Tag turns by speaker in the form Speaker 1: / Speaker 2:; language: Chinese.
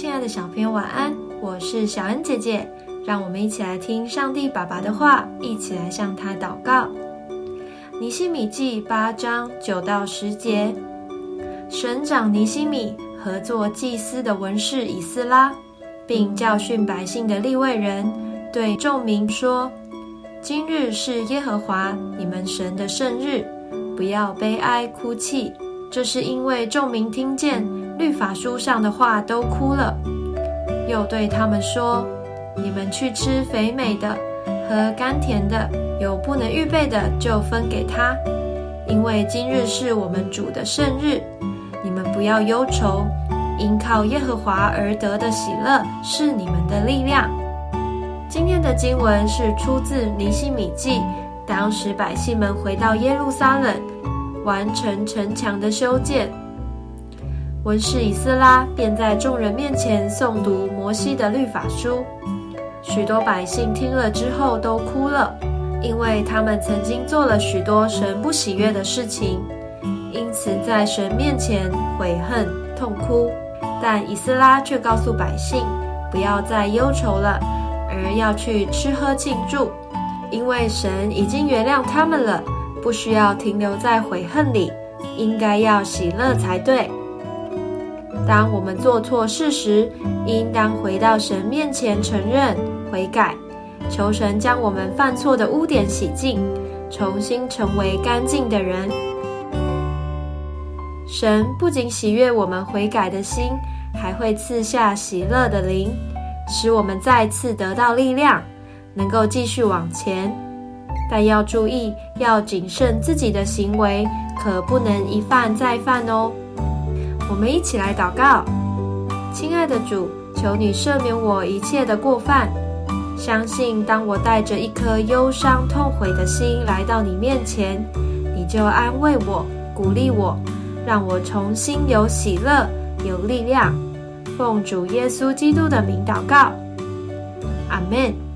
Speaker 1: 亲爱的小朋友晚安，我是小恩姐姐，让我们一起来听上帝爸爸的话，一起来向他祷告。尼西米记八章九到十节，省长尼西米和做祭司的文士以斯拉，并教训百姓的利未人，对众民说：今日是耶和华你们神的圣日，不要悲哀哭泣。这是因为众民听见律法书上的话都哭了，又对他们说：“你们去吃肥美的，和甘甜的，有不能预备的就分给他，因为今日是我们主的圣日。你们不要忧愁，因靠耶和华而得的喜乐是你们的力量。”今天的经文是出自尼西米记，当时百姓们回到耶路撒冷。完成城墙的修建，文士以斯拉便在众人面前诵读摩西的律法书。许多百姓听了之后都哭了，因为他们曾经做了许多神不喜悦的事情，因此在神面前悔恨痛哭。但以斯拉却告诉百姓，不要再忧愁了，而要去吃喝庆祝，因为神已经原谅他们了。不需要停留在悔恨里，应该要喜乐才对。当我们做错事时，应当回到神面前承认悔改，求神将我们犯错的污点洗净，重新成为干净的人。神不仅喜悦我们悔改的心，还会赐下喜乐的灵，使我们再次得到力量，能够继续往前。但要注意，要谨慎自己的行为，可不能一犯再犯哦。我们一起来祷告，亲爱的主，求你赦免我一切的过犯。相信当我带着一颗忧伤痛悔的心来到你面前，你就安慰我、鼓励我，让我重新有喜乐、有力量。奉主耶稣基督的名祷告，阿门。